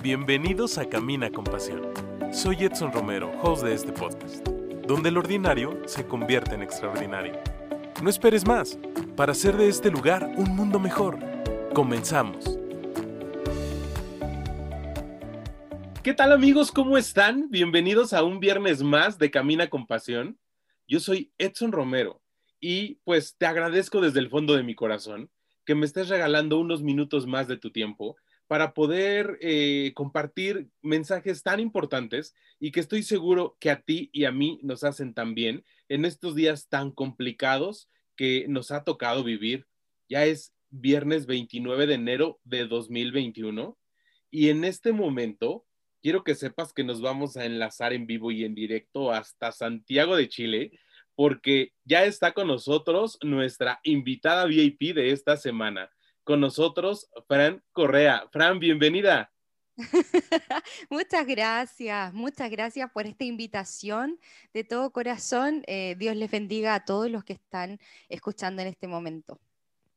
Bienvenidos a Camina con Pasión. Soy Edson Romero, host de este podcast, donde el ordinario se convierte en extraordinario. No esperes más para hacer de este lugar un mundo mejor. Comenzamos. ¿Qué tal amigos? ¿Cómo están? Bienvenidos a un viernes más de Camina con Pasión. Yo soy Edson Romero y pues te agradezco desde el fondo de mi corazón que me estés regalando unos minutos más de tu tiempo para poder eh, compartir mensajes tan importantes y que estoy seguro que a ti y a mí nos hacen también en estos días tan complicados que nos ha tocado vivir. Ya es viernes 29 de enero de 2021 y en este momento quiero que sepas que nos vamos a enlazar en vivo y en directo hasta Santiago de Chile porque ya está con nosotros nuestra invitada VIP de esta semana con nosotros Fran Correa. Fran, bienvenida. muchas gracias, muchas gracias por esta invitación de todo corazón. Eh, Dios les bendiga a todos los que están escuchando en este momento.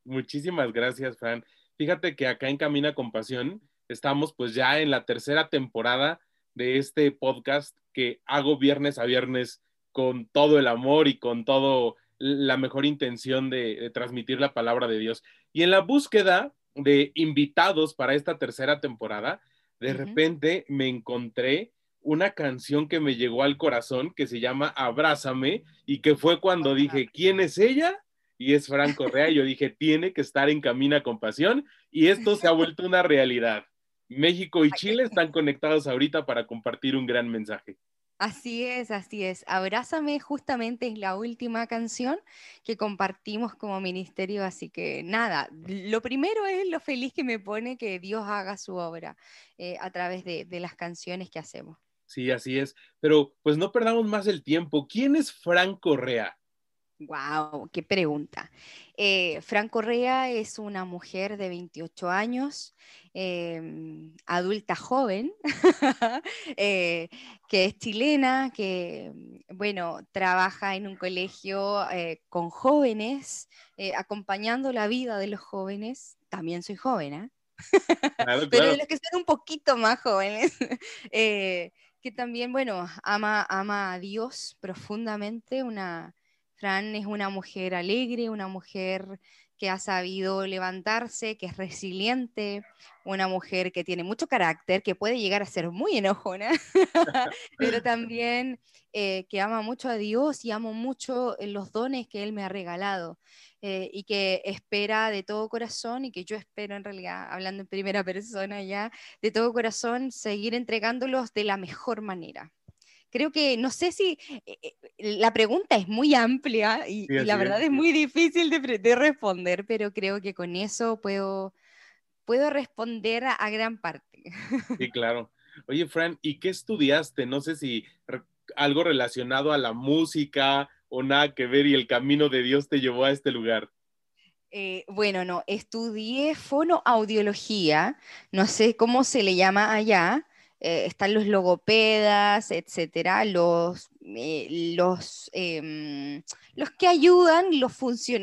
Muchísimas gracias, Fran. Fíjate que acá en Camina con Pasión estamos pues ya en la tercera temporada de este podcast que hago viernes a viernes con todo el amor y con todo la mejor intención de, transmitir la palabra de Dios. Y en la búsqueda de invitados para esta tercera temporada, de repente me encontré una canción que me llegó al corazón que se llama Abrázame y que fue cuando dije, ¿quién es ella? Y es Fran Correa. Y yo dije, tiene que estar en Camina con Pasión y esto se ha vuelto una realidad. México y Chile están conectados ahorita para compartir un gran mensaje. Así es, así es. Abrázame justamente es la última canción que compartimos como ministerio, así que nada, lo primero es lo feliz que me pone que Dios haga su obra eh, a través de, las canciones que hacemos. Sí, así es. Pero pues no perdamos más el tiempo. ¿Quién es Fran Correa? Wow, qué pregunta. Eh, Fran Correa es una mujer de 28 años, em, adulta joven, eh, que es chilena, que, bueno, trabaja en un colegio eh, con jóvenes, acompañando la vida de los jóvenes. También soy joven, Pero de los que son un poquito más jóvenes. que también, bueno, ama, ama a Dios profundamente, una Fran es una mujer alegre, una mujer que ha sabido levantarse, que es resiliente, una mujer que tiene mucho carácter, que puede llegar a ser muy enojona, pero también eh, que ama mucho a Dios y amo mucho los dones que Él me ha regalado eh, y que espera de todo corazón y que yo espero en realidad, hablando en primera persona ya, de todo corazón, seguir entregándolos de la mejor manera creo que, no sé si eh, eh, la pregunta es muy amplia y, la verdad es, muy difícil de, responder, pero creo que con eso puedo, puedo responder a, gran parte. Sí, claro. Oye, Fran, ¿y qué estudiaste? No sé si algo relacionado a la música o nada que ver y el camino de Dios te llevó a este lugar. Eh, bueno, no, estudié fonoaudiología, no sé cómo se le llama allá, eh, están los logopedas, etcétera, los, eh, los, em, los que ayudan, los,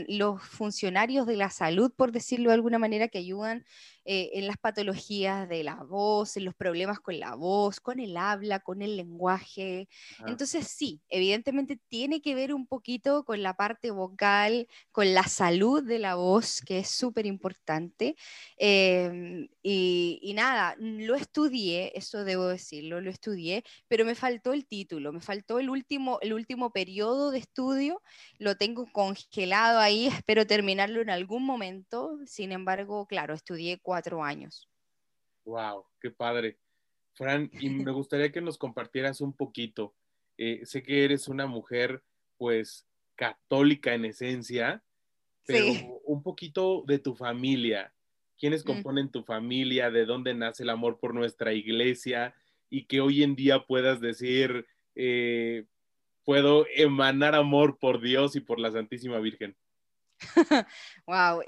los funcionarios de la salud, por decirlo de alguna manera, que ayudan eh, en las patologías de la voz, en los problemas con la voz, con el habla, con el lenguaje. Entonces sí, evidentemente tiene que ver un poquito con la parte vocal, con la salud de la voz, que es súper importante. Em, y, nada, lo estudié, eso debo decirlo, lo estudié, pero me faltó el título, me faltó el último, el último periodo de estudio, lo tengo congelado ahí, espero terminarlo en algún momento. Sin embargo, claro, estudié cuatro años. Wow, qué padre. Fran, y me gustaría que nos compartieras un poquito. Eh, sé que eres una mujer, pues, católica en esencia, pero un poquito de tu familia. ¿Quiénes mm. componen tu familia? ¿De dónde nace el amor por nuestra iglesia? Y que hoy en día puedas decir, eh, puedo emanar amor por Dios y por la Santísima Virgen. wow.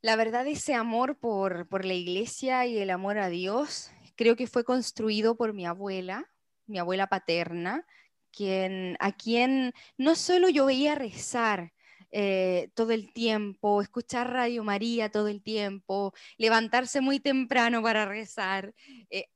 La verdad, ese amor por, la iglesia y el amor a Dios, creo que fue construido por mi abuela, mi abuela paterna, quien, a quien no solo yo veía rezar, eh, todo el tiempo, escuchar Radio María todo el tiempo, levantarse muy temprano para rezar, eh,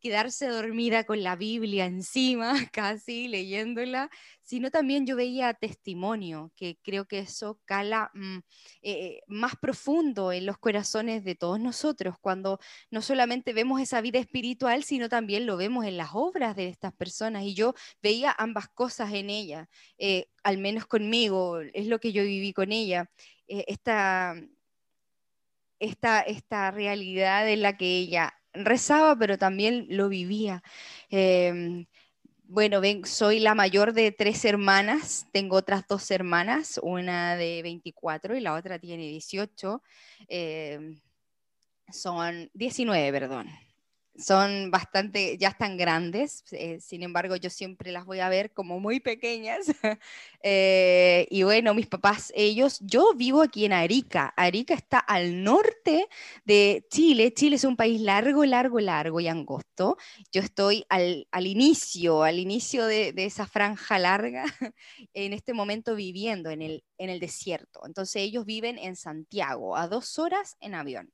quedarse dormida con la Biblia encima, casi leyéndola, sino también yo veía testimonio, que creo que eso cala mm, eh, más profundo en los corazones de todos nosotros, cuando no solamente vemos esa vida espiritual, sino también lo vemos en las obras de estas personas. Y yo veía ambas cosas en ella, eh, al menos conmigo, es lo que yo viví con ella. Eh, esta, esta, esta realidad en la que ella rezaba, pero también lo vivía. Em, bueno, soy la mayor de tres hermanas, tengo otras dos hermanas, una de 24 y la otra tiene 18, em, son 19, perdón son bastante, ya están grandes, eh, sin embargo yo siempre las voy a ver como muy pequeñas. Eh, y bueno, mis papás, ellos, yo vivo aquí en Arica. Arica está al norte de Chile. Chile es un país largo, largo, largo y angosto. Yo estoy al, al inicio, al inicio de, de, esa franja larga, en este momento viviendo en el, en el desierto. Entonces ellos viven en Santiago, a dos horas en avión.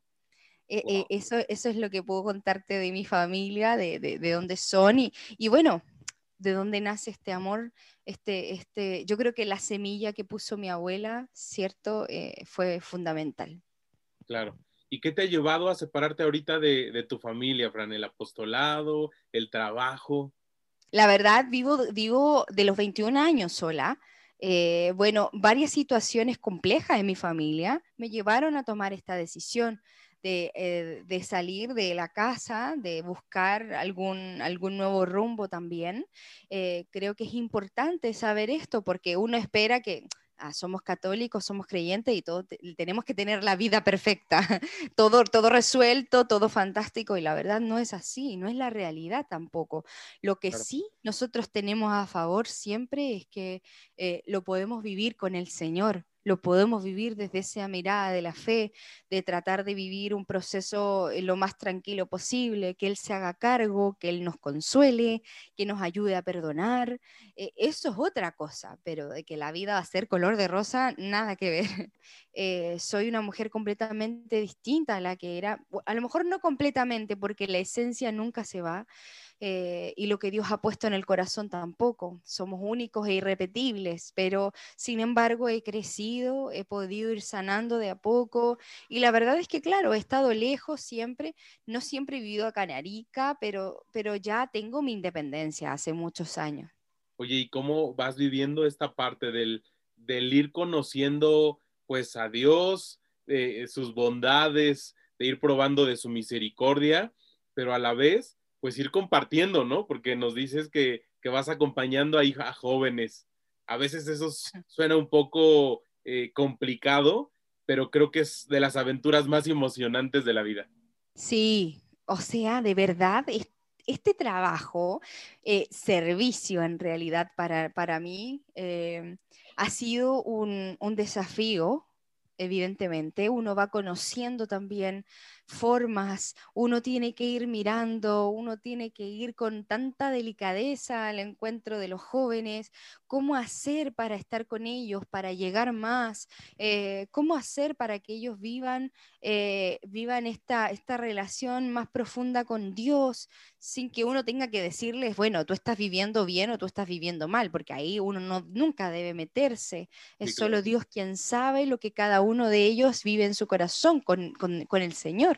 Eh, eh, eso, eso es lo que puedo contarte de mi familia, de, de, dónde son y, y, bueno, de dónde nace este amor. Este, este, yo creo que la semilla que puso mi abuela, ¿cierto? Eh, fue fundamental. Claro. ¿Y qué te ha llevado a separarte ahorita de, de, tu familia, Fran? ¿El apostolado, el trabajo? La verdad, vivo, vivo de los 21 años sola. bueno, varias situaciones complejas en mi familia me llevaron a tomar esta decisión. Eh, de, salir de la casa, de buscar algún, algún nuevo rumbo también. Eh, creo que es importante saber esto porque uno espera que... Ah, somos católicos, somos creyentes y todo, tenemos que tener la vida perfecta, todo, todo resuelto, todo fantástico y la verdad no es así, no es la realidad tampoco. Lo que sí nosotros tenemos a favor siempre es que eh, lo podemos vivir con el Señor, lo podemos vivir desde esa mirada de la fe, de tratar de vivir un proceso eh, lo más tranquilo posible, que Él se haga cargo, que Él nos consuele, que nos ayude a perdonar. Eh, eso es otra cosa, pero de que la vida va a ser color de rosa, nada que ver. Eh, soy una mujer completamente distinta a la que era, a lo mejor no completamente, porque la esencia nunca se va, eh, y lo que Dios ha puesto en el corazón tampoco. Somos únicos e irrepetibles, pero sin embargo he crecido, he podido ir sanando de a poco y la verdad es que claro, he estado lejos siempre, no siempre he vivido acá en Arica, pero, pero ya tengo mi independencia hace muchos años. Oye, ¿y cómo vas viviendo esta parte del, del ir conociendo pues a Dios, eh, sus bondades, de ir probando de su misericordia, pero a la vez pues ir compartiendo, ¿no? Porque nos dices que, vas acompañando a, a, jóvenes. A veces eso suena un poco eh, complicado, pero creo que es de las aventuras más emocionantes de la vida. Sí, o sea, de verdad, este trabajo, eh, servicio en realidad para, para mí, eh, ha sido un, un desafío, evidentemente. Uno va conociendo también formas, uno tiene que ir mirando, uno tiene que ir con tanta delicadeza al encuentro de los jóvenes, cómo hacer para estar con ellos, para llegar más, eh, cómo hacer para que ellos vivan, eh, vivan esta, esta relación más profunda con Dios, sin que uno tenga que decirles, bueno, tú estás viviendo bien o tú estás viviendo mal, porque ahí uno no, nunca debe meterse, es solo Dios quien sabe lo que cada uno de ellos vive en su corazón con, con el Señor.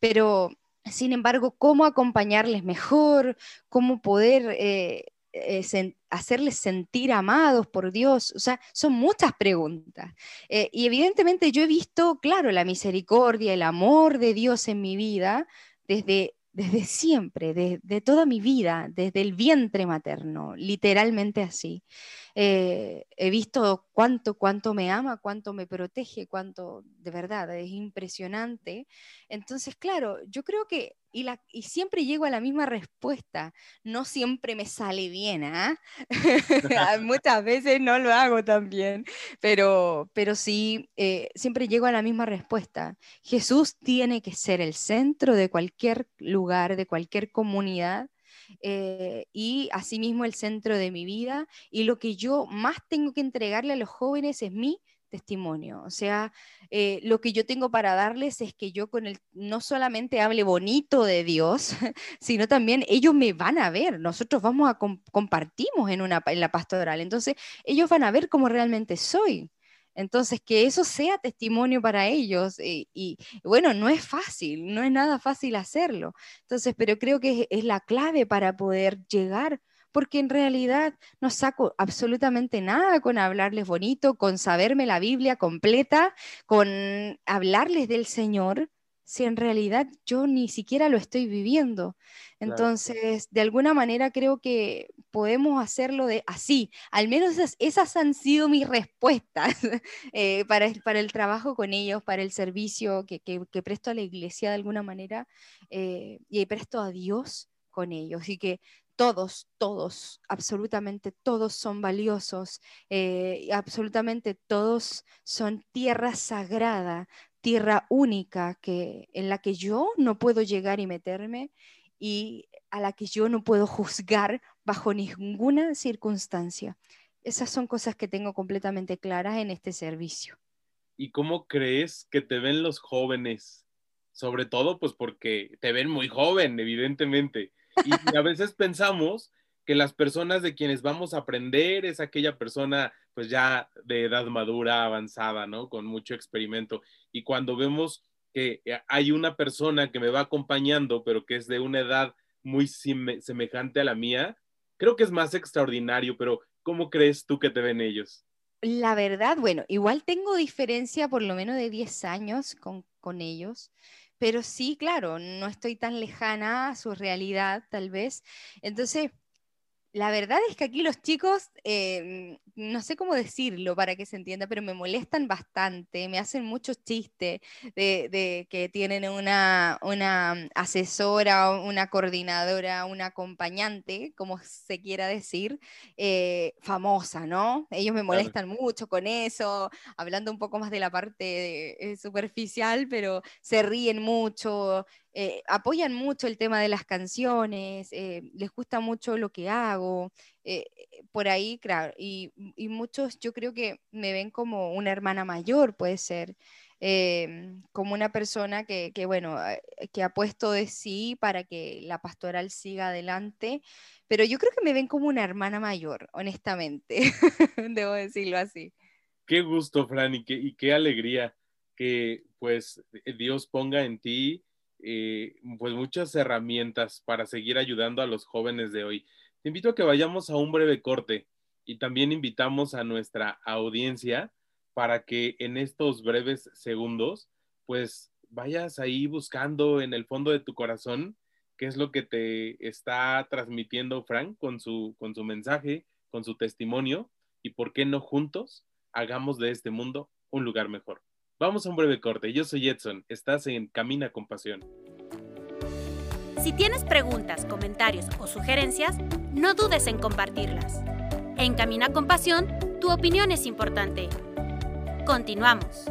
Pero, sin embargo, ¿cómo acompañarles mejor? ¿Cómo poder eh, eh, hacerles sentir amados por Dios? O sea, son muchas preguntas. Eh, y evidentemente yo he visto, claro, la misericordia, el amor de Dios en mi vida desde desde siempre, de, toda mi vida, desde el vientre materno, literalmente así. Eh, he visto cuánto, cuánto me ama, cuánto me protege, cuánto, de verdad, es impresionante. Entonces, claro, yo creo que y, la, y siempre llego a la misma respuesta. No siempre me sale bien, ¿ah? Muchas veces no lo hago tan bien, pero, pero sí, eh, siempre llego a la misma respuesta. Jesús tiene que ser el centro de cualquier lugar, de cualquier comunidad. Eh, y asimismo el centro de mi vida y lo que yo más tengo que entregarle a los jóvenes es mi testimonio. O sea, eh, lo que yo tengo para darles es que yo con el, no solamente hable bonito de Dios, sino también ellos me van a ver. Nosotros vamos a compartimos en, una, en la pastoral. Entonces, ellos van a ver cómo realmente soy. Entonces, que eso sea testimonio para ellos. Y, bueno, no es fácil, no es nada fácil hacerlo. Entonces, pero creo que es, es la clave para poder llegar porque en realidad no saco absolutamente nada con hablarles bonito, con saberme la Biblia completa, con hablarles del Señor, si en realidad yo ni siquiera lo estoy viviendo. Entonces, de alguna manera creo que podemos hacerlo de así. Al menos esas, han sido mis respuestas eh, para, el, para, el, trabajo con ellos, para el servicio que, presto a la iglesia de alguna manera eh, y presto a Dios con ellos. Y que todos, todos, absolutamente todos son valiosos, eh, absolutamente todos son tierra sagrada, tierra única que, en la que yo no puedo llegar y meterme y a la que yo no puedo juzgar bajo ninguna circunstancia. Esas son cosas que tengo completamente claras en este servicio. ¿Y cómo crees que te ven los jóvenes? Sobre todo, pues porque te ven muy joven, evidentemente. Y a veces pensamos que las personas de quienes vamos a aprender es aquella persona pues ya de edad madura, avanzada, ¿no? Con mucho experimento. Y cuando vemos que hay una persona que me va acompañando, pero que es de una edad muy semejante a la mía, creo que es más extraordinario, pero ¿cómo crees tú que te ven ellos? La verdad, bueno, igual tengo diferencia por lo menos de 10 años con, con ellos, pero sí, claro, no estoy tan lejana a su realidad, tal vez. Entonces, la verdad es que aquí los chicos, eh, no sé cómo decirlo para que se entienda, pero me molestan bastante, me hacen muchos chistes de, que tienen una, una asesora, una coordinadora, una acompañante, como se quiera decir, eh, famosa, ¿no? Ellos me molestan mucho con eso, hablando un poco más de la parte eh, superficial, pero se ríen mucho, eh, apoyan mucho el tema de las canciones, eh, les gusta mucho lo que hago, eh, por ahí, claro, y, muchos yo creo que me ven como una hermana mayor, puede ser, como una persona que, bueno, que ha puesto de sí para que la pastoral siga adelante, pero yo creo que me ven como una hermana mayor, honestamente, debo decirlo así. Qué gusto, Fran, y y qué alegría que pues Dios ponga en ti eh, pues muchas herramientas para seguir ayudando a los jóvenes de hoy. Te invito a que vayamos a un breve corte y también invitamos a nuestra audiencia para que en estos breves segundos pues vayas ahí buscando en el fondo de tu corazón qué es lo que te está transmitiendo Frank con su, con su mensaje, con su testimonio y por qué no juntos hagamos de este mundo un lugar mejor. Vamos a un breve corte. Yo soy Edson. Estás en Camina con Pasión. Si tienes preguntas, comentarios o sugerencias, no dudes en compartirlas. En Camina con Pasión, tu opinión es importante. Continuamos.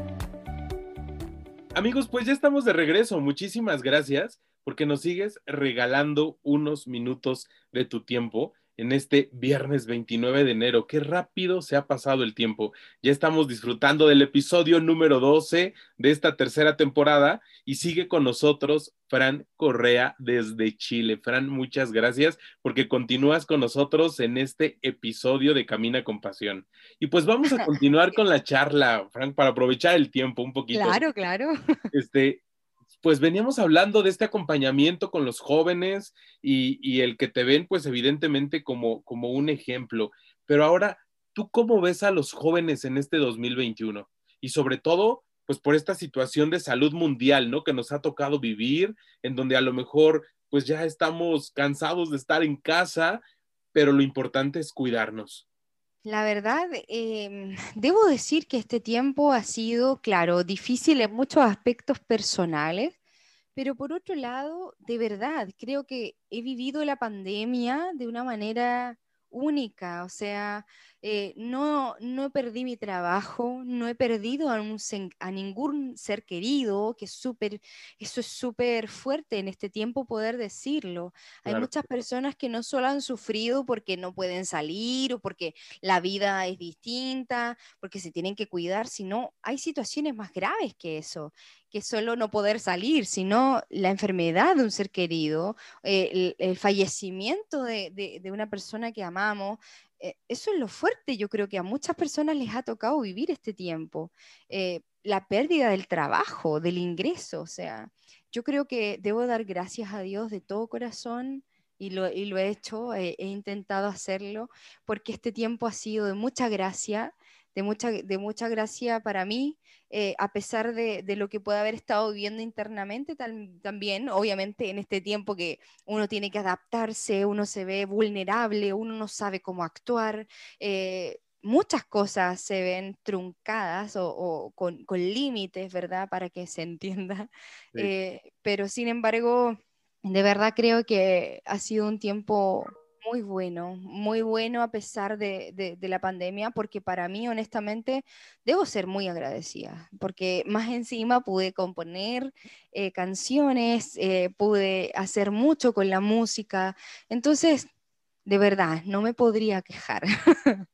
Amigos, pues ya estamos de regreso. Muchísimas gracias porque nos sigues regalando unos minutos de tu tiempo en este viernes 29 de enero. Qué rápido se ha pasado el tiempo. Ya estamos disfrutando del episodio número 12 de esta tercera temporada y sigue con nosotros Fran Correa desde Chile. Fran, muchas gracias porque continúas con nosotros en este episodio de Camina con Pasión. Y pues vamos a continuar con la charla, Fran, para aprovechar el tiempo un poquito. Claro, claro. Este, pues veníamos hablando de este acompañamiento con los jóvenes y, el que te ven, pues evidentemente como, como un ejemplo. Pero ahora, ¿tú cómo ves a los jóvenes en este 2021? Y sobre todo, pues por esta situación de salud mundial, ¿no? Que nos ha tocado vivir, en donde a lo mejor, pues ya estamos cansados de estar en casa, pero lo importante es cuidarnos. La verdad, em, debo decir que este tiempo ha sido, claro, difícil en muchos aspectos personales, pero por otro lado, de verdad, creo que he vivido la pandemia de una manera única, o sea, eh, no, no perdí mi trabajo, no he perdido a, a ningún ser querido, que es súper, eso es súper fuerte en este tiempo poder decirlo. Hay muchas personas que no solo han sufrido porque no pueden salir o porque la vida es distinta, porque se tienen que cuidar, sino hay situaciones más graves que eso que solo no poder salir, sino la enfermedad de un ser querido, eh, el, fallecimiento de, una persona que amamos. Eh, eso es lo fuerte, yo creo que a muchas personas les ha tocado vivir este tiempo. Eh, la pérdida del trabajo, del ingreso, o sea, yo creo que debo dar gracias a Dios de todo corazón y lo, he hecho, he intentado hacerlo, porque este tiempo ha sido de mucha gracia, de mucha, de mucha gracia para mí, eh, a pesar de, lo que pueda haber estado viviendo internamente también, obviamente en este tiempo que uno tiene que adaptarse, uno se ve vulnerable, uno no sabe cómo actuar. Eh, muchas cosas se ven truncadas o, con, límites, ¿verdad? Para que se entienda. Eh, pero sin embargo, de verdad creo que ha sido un tiempo muy bueno, muy bueno a pesar de, la pandemia, porque para mí, honestamente, debo ser muy agradecida, porque más encima pude componer eh, canciones, eh, pude hacer mucho con la música, entonces, de verdad, no me podría quejar.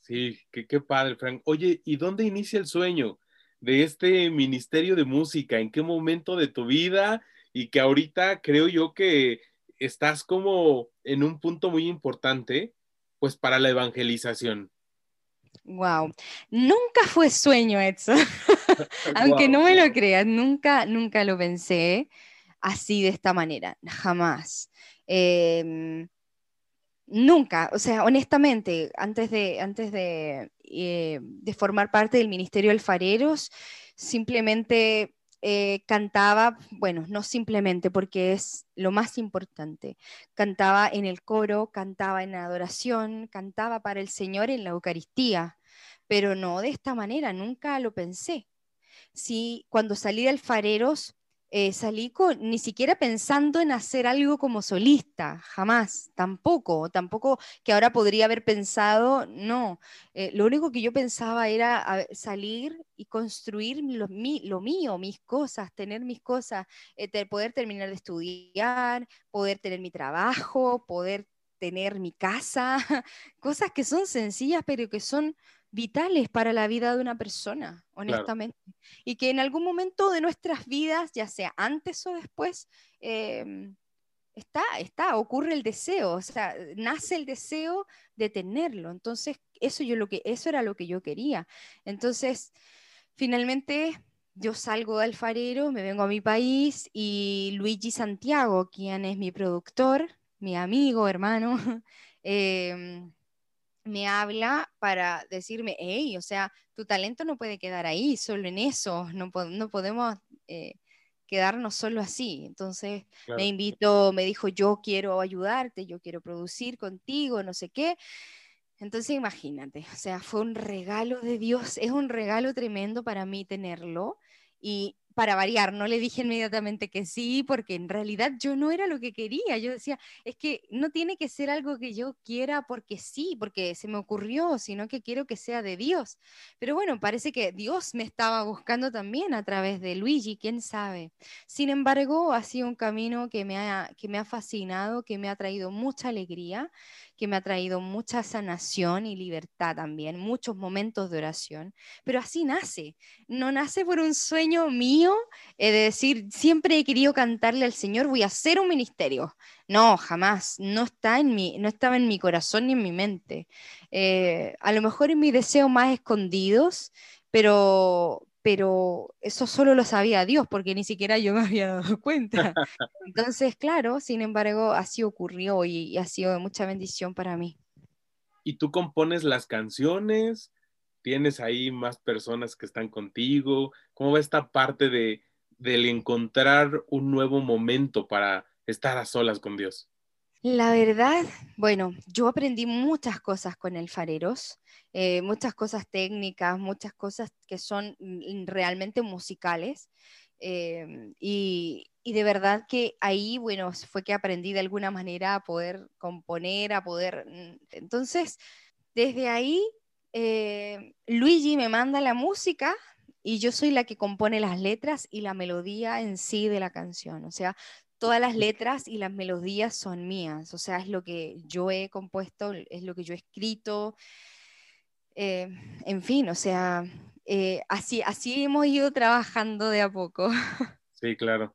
Sí, qué, qué padre, Frank. Oye, ¿y dónde inicia el sueño de este Ministerio de Música? ¿En qué momento de tu vida? Y que ahorita creo yo que estás como en un punto muy importante, pues para la evangelización. Wow, nunca fue sueño, Edson. Aunque no me lo creas, nunca, nunca lo pensé así de esta manera, jamás. Em, nunca, o sea, honestamente, antes de, antes de, eh, de formar parte del Ministerio Alfareros, simplemente eh, cantaba, bueno, no simplemente porque es lo más importante, cantaba en el coro, cantaba en adoración, cantaba para el Señor en la Eucaristía, pero no de esta manera, nunca lo pensé. Sí, cuando salí de Alfareros, eh, salí con, ni siquiera pensando en hacer algo como solista, jamás, tampoco, tampoco que ahora podría haber pensado, no, eh, lo único que yo pensaba era salir y construir lo, mío, mis cosas, tener mis cosas, eh, poder terminar de estudiar, poder tener mi trabajo, poder tener mi casa, cosas que son sencillas pero que son vitales para la vida de una persona, honestamente. Y que en algún momento de nuestras vidas, ya sea antes o después, em, está, está, ocurre el deseo, o sea, nace el deseo de tenerlo. Entonces, eso, yo lo que, eso era lo que yo quería. Entonces, finalmente yo salgo de alfarero, me vengo a mi país y Luigi Santiago, quien es mi productor, mi amigo, hermano, eh, me habla para decirme, hey, o sea, tu talento no puede quedar ahí, solo en eso, no, no podemos eh, quedarnos solo así. Entonces me invitó, me dijo, yo quiero ayudarte, yo quiero producir contigo, no sé qué. Entonces imagínate, o sea, fue un regalo de Dios, es un regalo tremendo para mí tenerlo. Y para variar, no le dije inmediatamente que sí, porque en realidad yo no era lo que quería. Yo decía, es que no tiene que ser algo que yo quiera porque sí, porque se me ocurrió, sino que quiero que sea de Dios. Pero bueno, parece que Dios me estaba buscando también a través de Luigi, quién sabe. Sin embargo, ha sido un camino que me ha, que me ha fascinado, que me ha traído mucha alegría que me ha traído mucha sanación y libertad también, muchos momentos de oración, pero así nace, no nace por un sueño mío de decir, siempre he querido cantarle al Señor, voy a hacer un ministerio. No, jamás, no, está en mi, no estaba en mi corazón ni en mi mente. Eh, a lo mejor en mis deseos más escondidos, pero, pero eso solo lo sabía Dios, porque ni siquiera yo me había dado cuenta. Entonces, claro, sin embargo, así ocurrió y, ha sido de mucha bendición para mí. ¿Y tú compones las canciones? ¿Tienes ahí más personas que están contigo? ¿Cómo va esta parte de, del encontrar un nuevo momento para estar a solas con Dios? La verdad, bueno, yo aprendí muchas cosas con el Fareros, eh, muchas cosas técnicas, muchas cosas que son mm, realmente musicales. Em, y, de verdad que ahí, bueno, fue que aprendí de alguna manera a poder componer, a poder... Mm, entonces, desde ahí, eh, Luigi me manda la música y yo soy la que compone las letras y la melodía en sí de la canción. O sea, todas las letras y las melodías son mías. O sea, es lo que yo he compuesto, es lo que yo he escrito. Eh, en fin, o sea, eh, así, así hemos ido trabajando de a poco. Sí, claro.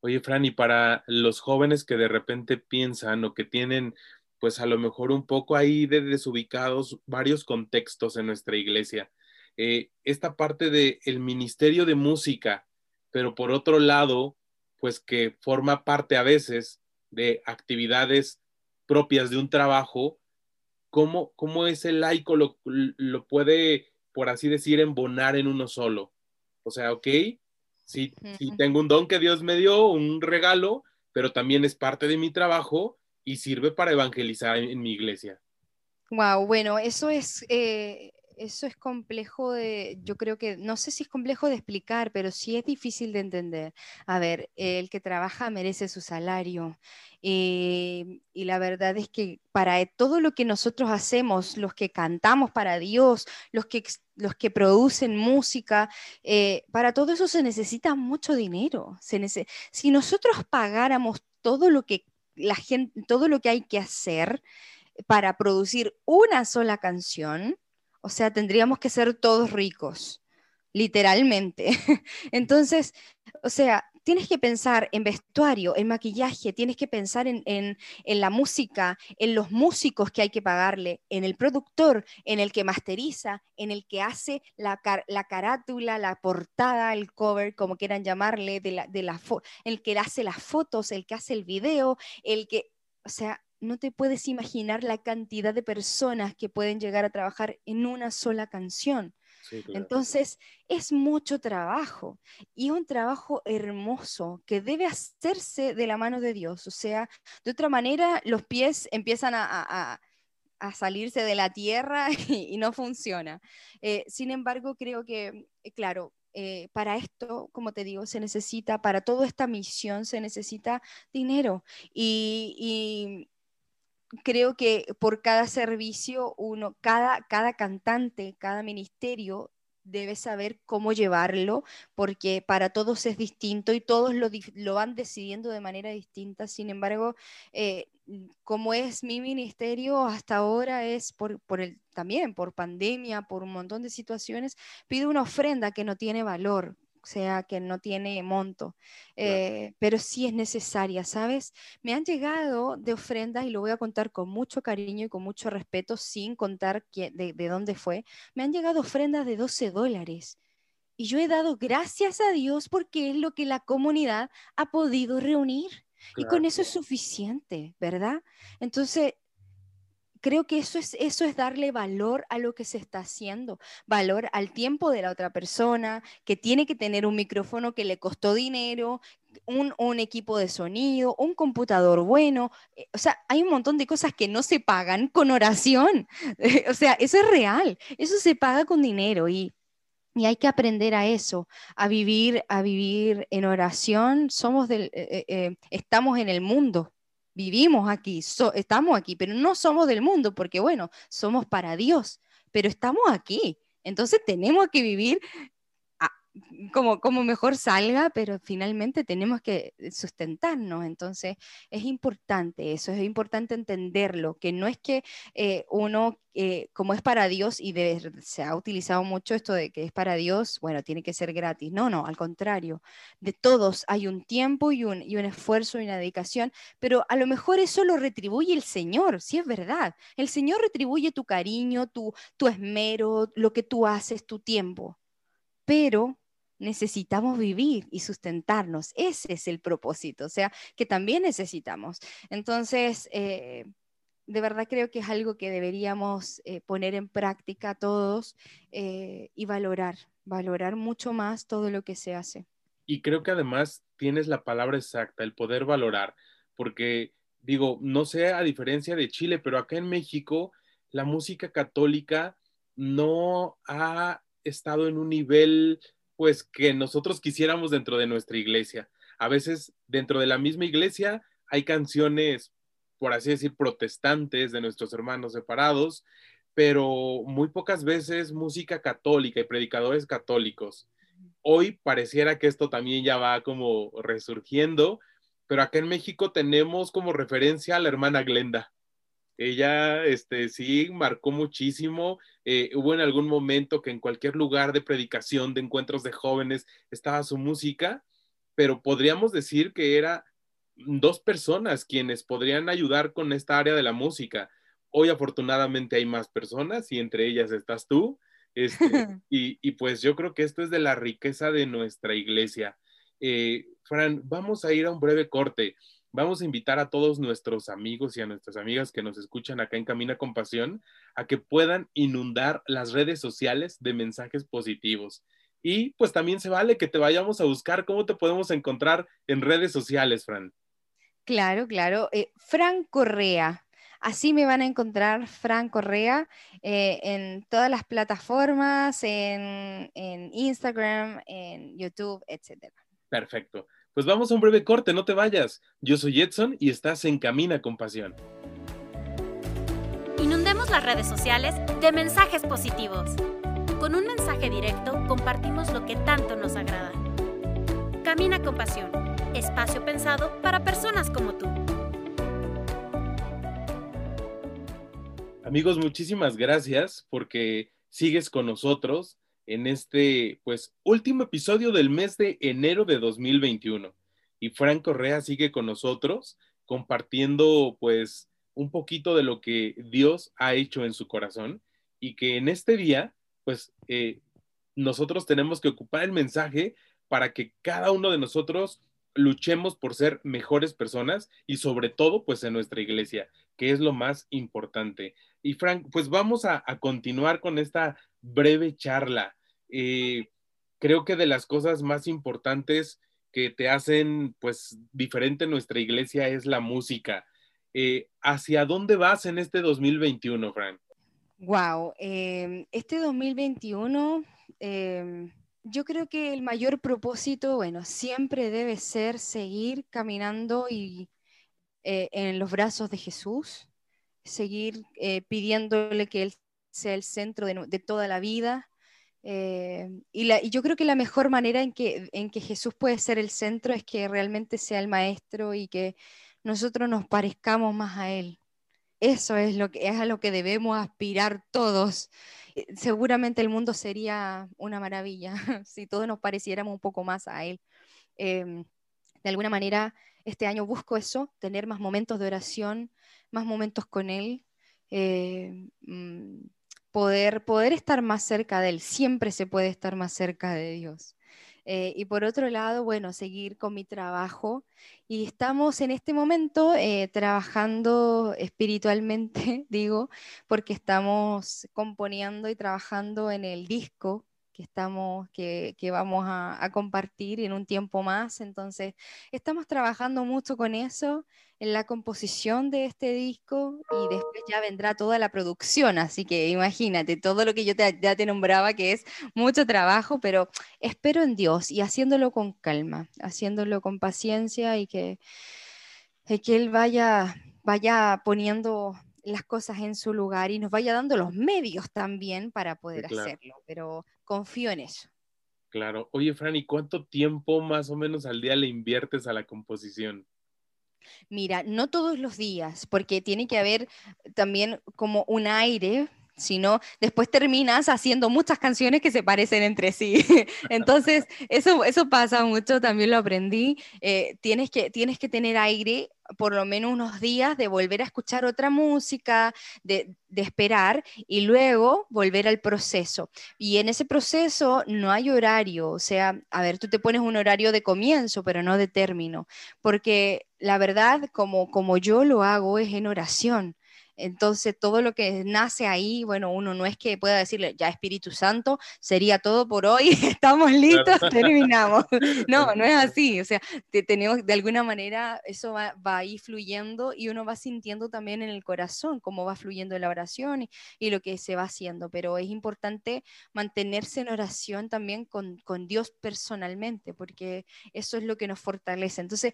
Oye, Fran, y para los jóvenes que de repente piensan o que tienen, pues a lo mejor un poco ahí de desubicados varios contextos en nuestra iglesia, eh, esta parte del el ministerio de música, pero por otro lado, pues que forma parte a veces de actividades propias de un trabajo, ¿cómo, cómo ese laico lo, lo puede, por así decir, embonar en uno solo? O sea, ok, Sí, tengo un don que Dios me dio, un regalo, pero también es parte de mi trabajo y sirve para evangelizar en, mi iglesia. Wow, bueno, eso es, eh, eso es complejo de, yo creo que, no sé si es complejo de explicar, pero sí es difícil de entender. A ver, el que trabaja merece su salario. Eh, y la verdad es que para todo lo que nosotros hacemos, los que cantamos para Dios, los que, los que producen música, eh, para todo eso se necesita mucho dinero. si nosotros pagáramos todo lo que la gente, todo lo que hay que hacer para producir una sola canción, o sea, tendríamos que ser todos ricos, literalmente. Entonces, o sea, tienes que pensar en vestuario, en maquillaje, tienes que pensar en, la música, en los músicos que hay que pagarle, en el productor, en el que masteriza, en el que hace la, carátula, la portada, el cover, como quieran llamarle, de la, de la el que hace las fotos, el que hace el video, el que, o sea, no te puedes imaginar la cantidad de personas que pueden llegar a trabajar en una sola canción. Entonces, es mucho trabajo y un trabajo hermoso que debe hacerse de la mano de Dios. O sea, de otra manera, los pies empiezan a, salirse de la tierra y, no funciona. Eh, sin embargo, creo que, eh, claro, eh, para esto, como te digo, se necesita, para toda esta misión se necesita dinero. y, creo que por cada servicio, uno, cada, cada cantante, cada ministerio debe saber cómo llevarlo, porque para todos es distinto y todos lo, lo van decidiendo de manera distinta. Sin embargo, eh, como es mi ministerio hasta ahora es por, por el, también por pandemia, por un montón de situaciones, pido una ofrenda que no tiene valor, o sea, que no tiene monto, eh, pero sí es necesaria, ¿sabes? Me han llegado de ofrendas, y lo voy a contar con mucho cariño y con mucho respeto, sin contar de, de dónde fue, me han llegado ofrendas de 12 dólares. Y yo he dado gracias a Dios porque es lo que la comunidad ha podido reunir. Y con eso es suficiente, ¿verdad? Entonces, creo que eso es, eso es darle valor a lo que se está haciendo, valor al tiempo de la otra persona, que tiene que tener un micrófono que le costó dinero, un, un, equipo de sonido, un computador bueno. Eh, o sea, hay un montón de cosas que no se pagan con oración. o sea, eso es real. Eso se paga con dinero y, y hay que aprender a eso, a vivir, a vivir en oración. Somos del, eh, eh, estamos en el mundo vivimos aquí, estamos aquí, pero no somos del mundo, porque bueno, somos para Dios, pero estamos aquí. Entonces tenemos que vivir como, como mejor salga, pero finalmente tenemos que sustentarnos. Entonces es importante eso, es importante entenderlo, que no es que eh, uno, eh, como es para Dios y se ha utilizado mucho esto de que es para Dios, bueno, tiene que ser gratis. No, no, al contrario, de todos hay un tiempo y un, y un esfuerzo y una dedicación, pero a lo mejor eso lo retribuye el Señor, si es verdad. El Señor retribuye tu cariño, tu, tu esmero, lo que tú haces, tu tiempo. Pero necesitamos vivir y sustentarnos. Ese es el propósito, o sea, que también necesitamos. Entonces, eh, de verdad creo que es algo que deberíamos eh, poner en práctica todos eh, y valorar, valorar mucho más todo lo que se hace. Y creo que además tienes la palabra exacta, el poder valorar, porque digo, no sé a diferencia de Chile, pero acá en México la música católica no ha estado en un nivel pues que nosotros quisiéramos dentro de nuestra iglesia. A veces dentro de la misma iglesia hay canciones, por así decir, protestantes de nuestros hermanos separados. pero muy pocas veces música católica y predicadores católicos. Hoy pareciera que esto también ya va como resurgiendo, pero acá en México tenemos como referencia a la hermana Glenda. Ella, este, sí, marcó muchísimo. Eh, hubo en algún momento que en cualquier lugar de predicación, de encuentros de jóvenes, estaba su música, pero podríamos decir que era dos personas quienes podrían ayudar con esta área de la música. Hoy afortunadamente hay más personas y entre ellas estás tú. Este, y, pues yo creo que esto es de la riqueza de nuestra iglesia. Eh, Fran, vamos a ir a un breve corte. Vamos a invitar a todos nuestros amigos y a nuestras amigas que nos escuchan acá en Camina con Pasión a que puedan inundar las redes sociales de mensajes positivos. Y pues también se vale que te vayamos a buscar cómo te podemos encontrar en redes sociales, Fran. Claro, claro. Eh, Fran Correa. Así me van a encontrar Fran Correa eh, en todas las plataformas, en, Instagram, en YouTube, etc. Perfecto. Pues vamos a un breve corte, no te vayas. Yo soy Edson y estás en Camina con Pasión. Inundemos las redes sociales de mensajes positivos. Con un mensaje directo compartimos lo que tanto nos agrada. Camina con Pasión, espacio pensado para personas como tú. Amigos, muchísimas gracias porque sigues con nosotros en este, pues, último episodio del mes de enero de 2021. Y Frank Correa sigue con nosotros compartiendo, pues, un poquito de lo que Dios ha hecho en su corazón y que en este día, pues, eh, nosotros tenemos que ocupar el mensaje para que cada uno de nosotros luchemos por ser mejores personas y sobre todo, pues, en nuestra iglesia, que es lo más importante. Y Frank, pues vamos a, continuar con esta breve charla. Eh, creo que de las cosas más importantes que te hacen pues diferente nuestra iglesia es la música. Eh, ¿Hacia dónde vas en este 2021, Frank? Wow, este 2021, em, yo creo que el mayor propósito, bueno, siempre debe ser seguir caminando y eh, en los brazos de Jesús, seguir pidiéndole que Él sea el centro de, toda la vida. Eh, y, yo creo que la mejor manera en que, en que Jesús puede ser el centro es que realmente sea el maestro y que nosotros nos parezcamos más a Él. Eso es, lo que, es a lo que debemos aspirar todos. Eh, seguramente el mundo sería una maravilla si todos nos pareciéramos un poco más a Él. Em, de alguna manera, este año busco eso, tener más momentos de oración, más momentos con Él, eh, mm, poder, poder estar más cerca de Él. Siempre se puede estar más cerca de Dios. Eh, y por otro lado, bueno, seguir con mi trabajo. Y estamos en este momento eh, trabajando espiritualmente, digo, porque estamos componiendo y trabajando en el disco que, estamos, que, vamos a, compartir en un tiempo más. Entonces, estamos trabajando mucho con eso, en la composición de este disco y después ya vendrá toda la producción. Así que imagínate, todo lo que yo te, ya te nombraba, que es mucho trabajo, pero espero en Dios y haciéndolo con calma, haciéndolo con paciencia y que, que Él vaya, vaya poniendo las cosas en su lugar y nos vaya dando los medios también para poder hacerlo, pero confío en eso. Claro. Oye, Fran, ¿y cuánto tiempo más o menos al día le inviertes a la composición? Mira, no todos los días, porque tiene que haber también como un aire sino después terminas haciendo muchas canciones que se parecen entre sí. Entonces, eso, eso pasa mucho, también lo aprendí. Eh, tienes, que, tienes que tener aire por lo menos unos días de volver a escuchar otra música, de, de, esperar y luego volver al proceso. Y en ese proceso no hay horario, o sea, a ver, tú te pones un horario de comienzo, pero no de término, porque la verdad, como, como yo lo hago, es en oración. Entonces, todo lo que nace ahí, bueno, uno no es que pueda decirle, ya Espíritu Santo, sería todo por hoy, estamos listos, terminamos. No, no es así. O sea, tenemos, de alguna manera, eso va, va ahí fluyendo y uno va sintiendo también en el corazón cómo va fluyendo la oración y, lo que se va haciendo. Pero es importante mantenerse en oración también con, con Dios personalmente, porque eso es lo que nos fortalece. Entonces,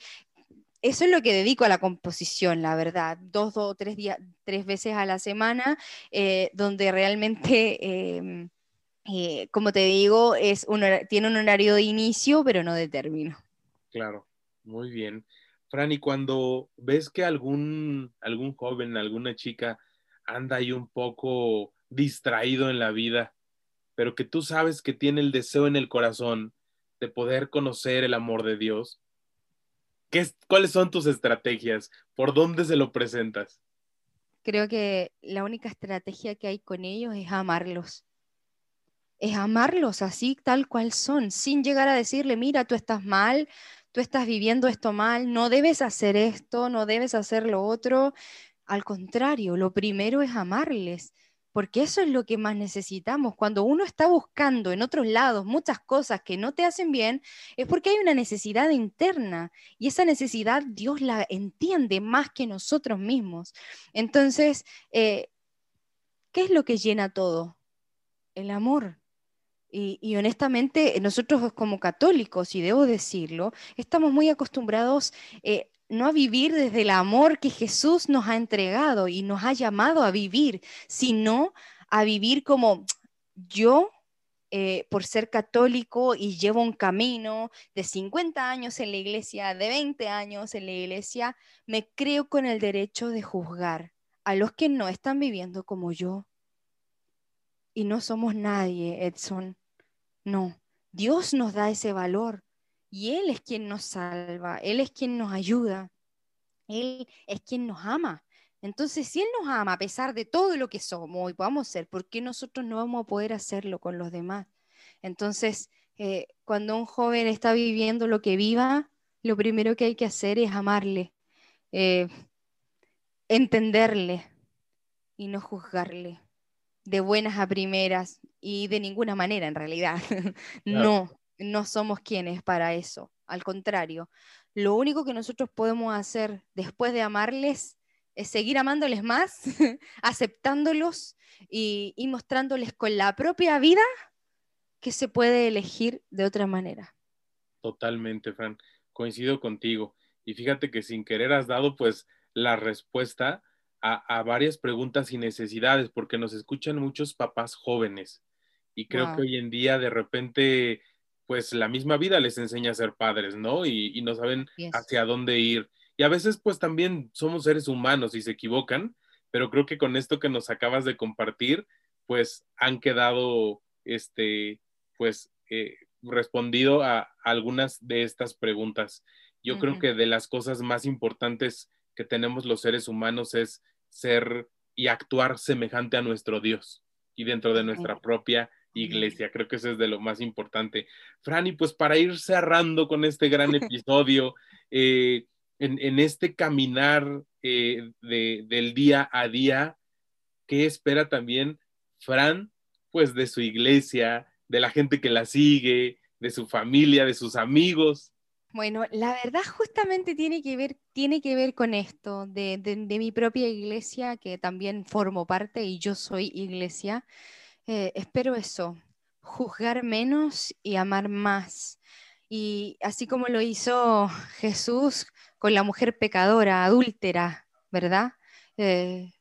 eso es lo que dedico a la composición, la verdad, dos o tres, días, tres veces a la semana, eh, donde realmente, em, eh, como te digo, es tiene un horario de inicio, pero no de término. Claro, muy bien. Fran, y cuando ves que algún, algún joven, alguna chica anda ahí un poco distraído en la vida, pero que tú sabes que tiene el deseo en el corazón de poder conocer el amor de Dios, ¿qué, ¿cuáles son tus estrategias? ¿Por dónde se lo presentas? Creo que la única estrategia que hay con ellos es amarlos. Es amarlos así, tal cual son, sin llegar a decirle, mira, tú estás mal, tú estás viviendo esto mal, no debes hacer esto, no debes hacer lo otro. Al contrario, lo primero es amarles, porque eso es lo que más necesitamos. Cuando uno está buscando en otros lados muchas cosas que no te hacen bien, es porque hay una necesidad interna y esa necesidad Dios la entiende más que nosotros mismos. Entonces, eh, ¿qué es lo que llena todo? El amor. Y, honestamente, nosotros como católicos, y debo decirlo, estamos muy acostumbrados eh, no a vivir desde el amor que Jesús nos ha entregado y nos ha llamado a vivir, sino a vivir como yo, eh, por ser católico y llevo un camino de 50 años en la iglesia, de 20 años en la iglesia, me creo con el derecho de juzgar a los que no están viviendo como yo. Y no somos nadie, Edson. No, Dios nos da ese valor. Y Él es quien nos salva, Él es quien nos ayuda, Él es quien nos ama. Entonces, si Él nos ama a pesar de todo lo que somos y podamos ser, ¿por qué nosotros no vamos a poder hacerlo con los demás? Entonces, eh, cuando un joven está viviendo lo que viva, lo primero que hay que hacer es amarle, eh, entenderle y no juzgarle de buenas a primeras y de ninguna manera en realidad. no, no somos quienes para eso. Al contrario, lo único que nosotros podemos hacer después de amarles es seguir amándoles más, aceptándolos y, mostrándoles con la propia vida que se puede elegir de otra manera. Totalmente, Fran. Coincido contigo. Y fíjate que sin querer has dado pues la respuesta a, varias preguntas y necesidades, porque nos escuchan muchos papás jóvenes. Y creo que hoy en día de repente pues la misma vida les enseña a ser padres, ¿no? Y, no saben hacia dónde ir. Y a veces pues también somos seres humanos y se equivocan, pero creo que con esto que nos acabas de compartir, pues han quedado, este, pues, eh, respondido a, algunas de estas preguntas. Yo creo que de las cosas más importantes que tenemos los seres humanos es ser y actuar semejante a nuestro Dios y dentro de nuestra propia iglesia. Creo que eso es de lo más importante. Franny, pues para ir cerrando con este gran episodio, eh, en, este caminar eh, del día a día, ¿qué espera también Fran, pues de su iglesia, de la gente que la sigue, de su familia, de sus amigos? Bueno, la verdad justamente tiene que ver, tiene que ver con esto, de, de mi propia iglesia, que también formo parte y yo soy iglesia. Eh, espero eso, juzgar menos y amar más. Y así como lo hizo Jesús con la mujer pecadora, adúltera, ¿verdad? Eh,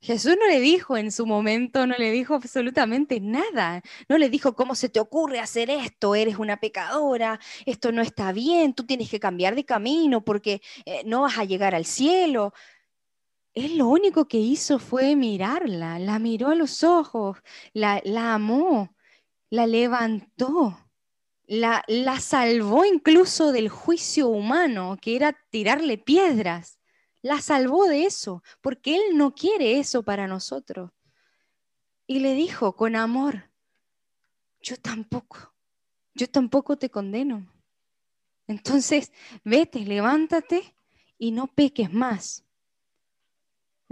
Jesús no le dijo en su momento, no le dijo absolutamente nada. No le dijo, ¿cómo se te ocurre hacer esto? Eres una pecadora, esto no está bien, tú tienes que cambiar de camino porque eh, no vas a llegar al cielo. Él lo único que hizo fue mirarla, la miró a los ojos, la, amó, la levantó, la, la salvó incluso del juicio humano, que era tirarle piedras. La salvó de eso, porque Él no quiere eso para nosotros. Y le dijo con amor, yo tampoco, yo tampoco te condeno. Entonces, vete, levántate y no peques más.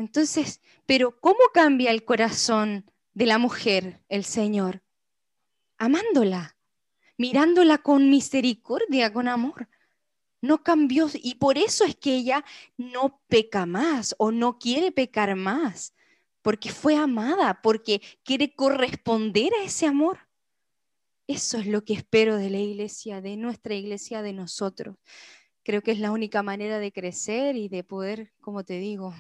Entonces, pero ¿cómo cambia el corazón de la mujer el Señor? Amándola, mirándola con misericordia, con amor. No cambió y por eso es que ella no peca más o no quiere pecar más, porque fue amada, porque quiere corresponder a ese amor. Eso es lo que espero de la iglesia, de nuestra iglesia, de nosotros creo que es la única manera de crecer y de poder, como te digo,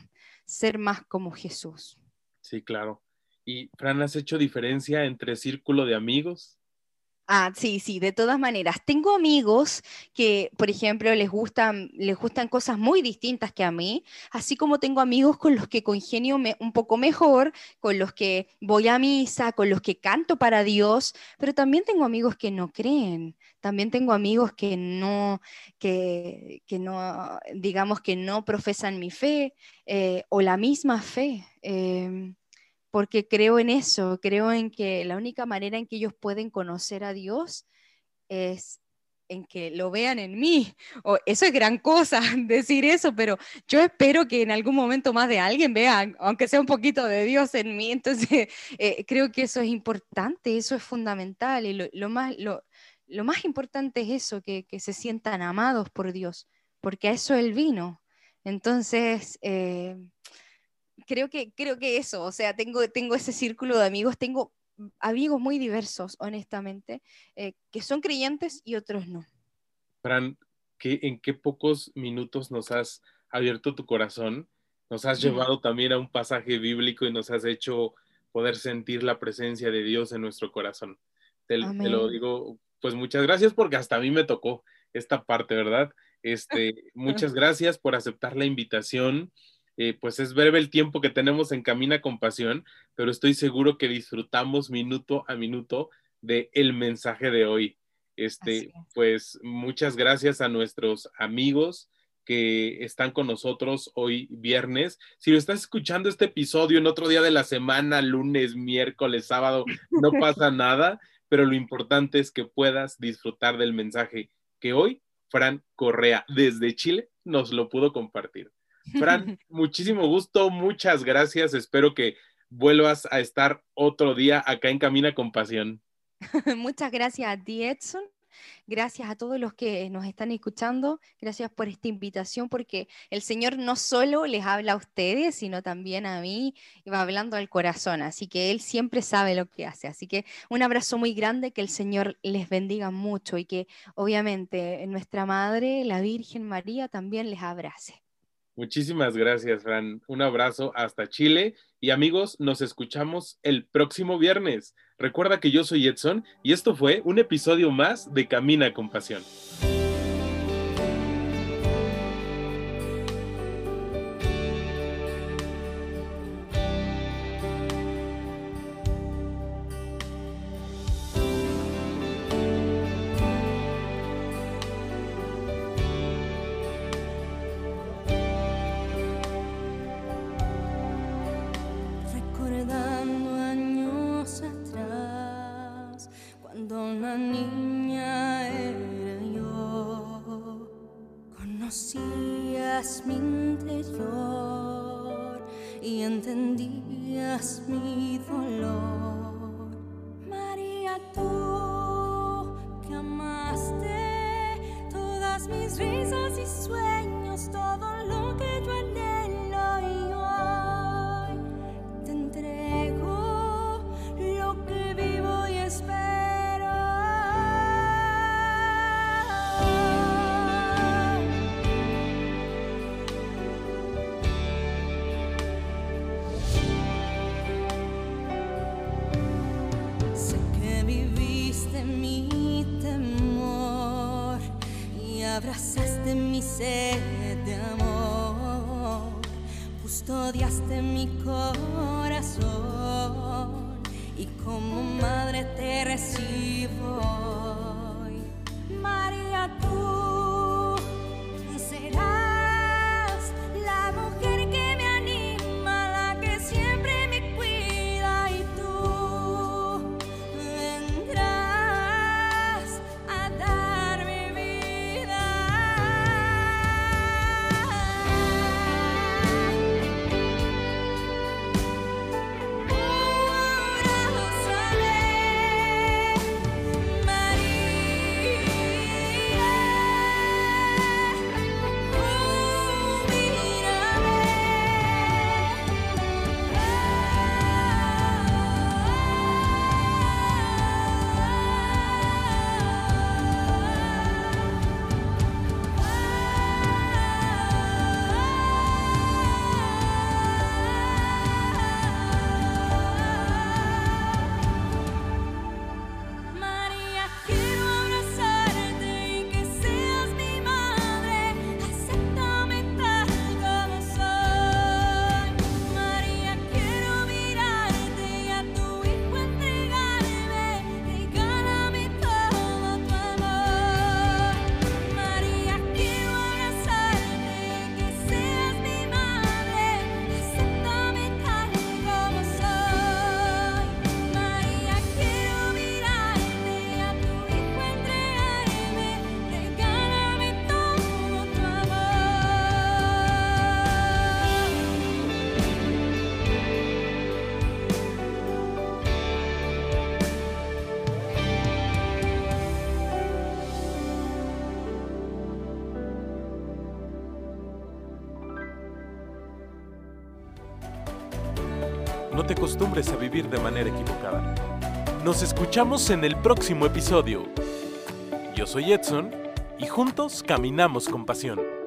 ser más como Jesús. Sí, claro. Y Fran, ¿has hecho diferencia entre círculo de amigos Ah, sí, sí, de todas maneras. Tengo amigos que, por ejemplo, les gustan, les gustan cosas muy distintas que a mí, así como tengo amigos con los que congenio un poco mejor, con los que voy a misa, con los que canto para Dios, pero también tengo amigos que no creen, también tengo amigos que no, que, no digamos que no profesan mi fe eh, o la misma fe. Em, porque creo en eso, creo en que la única manera en que ellos pueden conocer a Dios es en que lo vean en mí. O, eso es gran cosa decir eso, pero yo espero que en algún momento más de alguien vea, aunque sea un poquito de Dios en mí. Entonces, eh, creo que eso es importante, eso es fundamental. Y lo, más, lo, más importante es eso, que, se sientan amados por Dios, porque a eso Él vino. Entonces, eh, creo que, creo que eso, o sea, tengo, tengo ese círculo de amigos, tengo amigos muy diversos, honestamente, eh, que son creyentes y otros no. Fran, ¿en qué pocos minutos nos has abierto tu corazón? Nos has llevado también a un pasaje bíblico y nos has hecho poder sentir la presencia de Dios en nuestro corazón. Te, te, lo digo, pues muchas gracias porque hasta a mí me tocó esta parte, ¿verdad? Este, muchas gracias por aceptar la invitación. Eh, pues es breve el tiempo que tenemos en Camina con Pasión, pero estoy seguro que disfrutamos minuto a minuto de el mensaje de hoy. Este, pues muchas gracias a nuestros amigos que están con nosotros hoy viernes. Si lo estás escuchando este episodio en otro día de la semana, lunes, miércoles, sábado, no pasa nada, pero lo importante es que puedas disfrutar del mensaje que hoy Fran Correa desde Chile nos lo pudo compartir. Fran, muchísimo gusto, muchas gracias. Espero que vuelvas a estar otro día acá en Camina con Pasión. Muchas gracias a ti, Edson. Gracias a todos los que nos están escuchando. Gracias por esta invitación, porque el Señor no solo les habla a ustedes, sino también a mí y va hablando al corazón. Así que Él siempre sabe lo que hace. Así que un abrazo muy grande, que el Señor les bendiga mucho y que obviamente nuestra Madre, la Virgen María, también les abrace. Muchísimas gracias, Fran. Un abrazo hasta Chile y amigos, nos escuchamos el próximo viernes. Recuerda que yo soy Edson y esto fue un episodio más de Camina con Pasión. could a vivir de manera equivocada. Nos escuchamos en el próximo episodio. Yo soy Edson y juntos caminamos con pasión.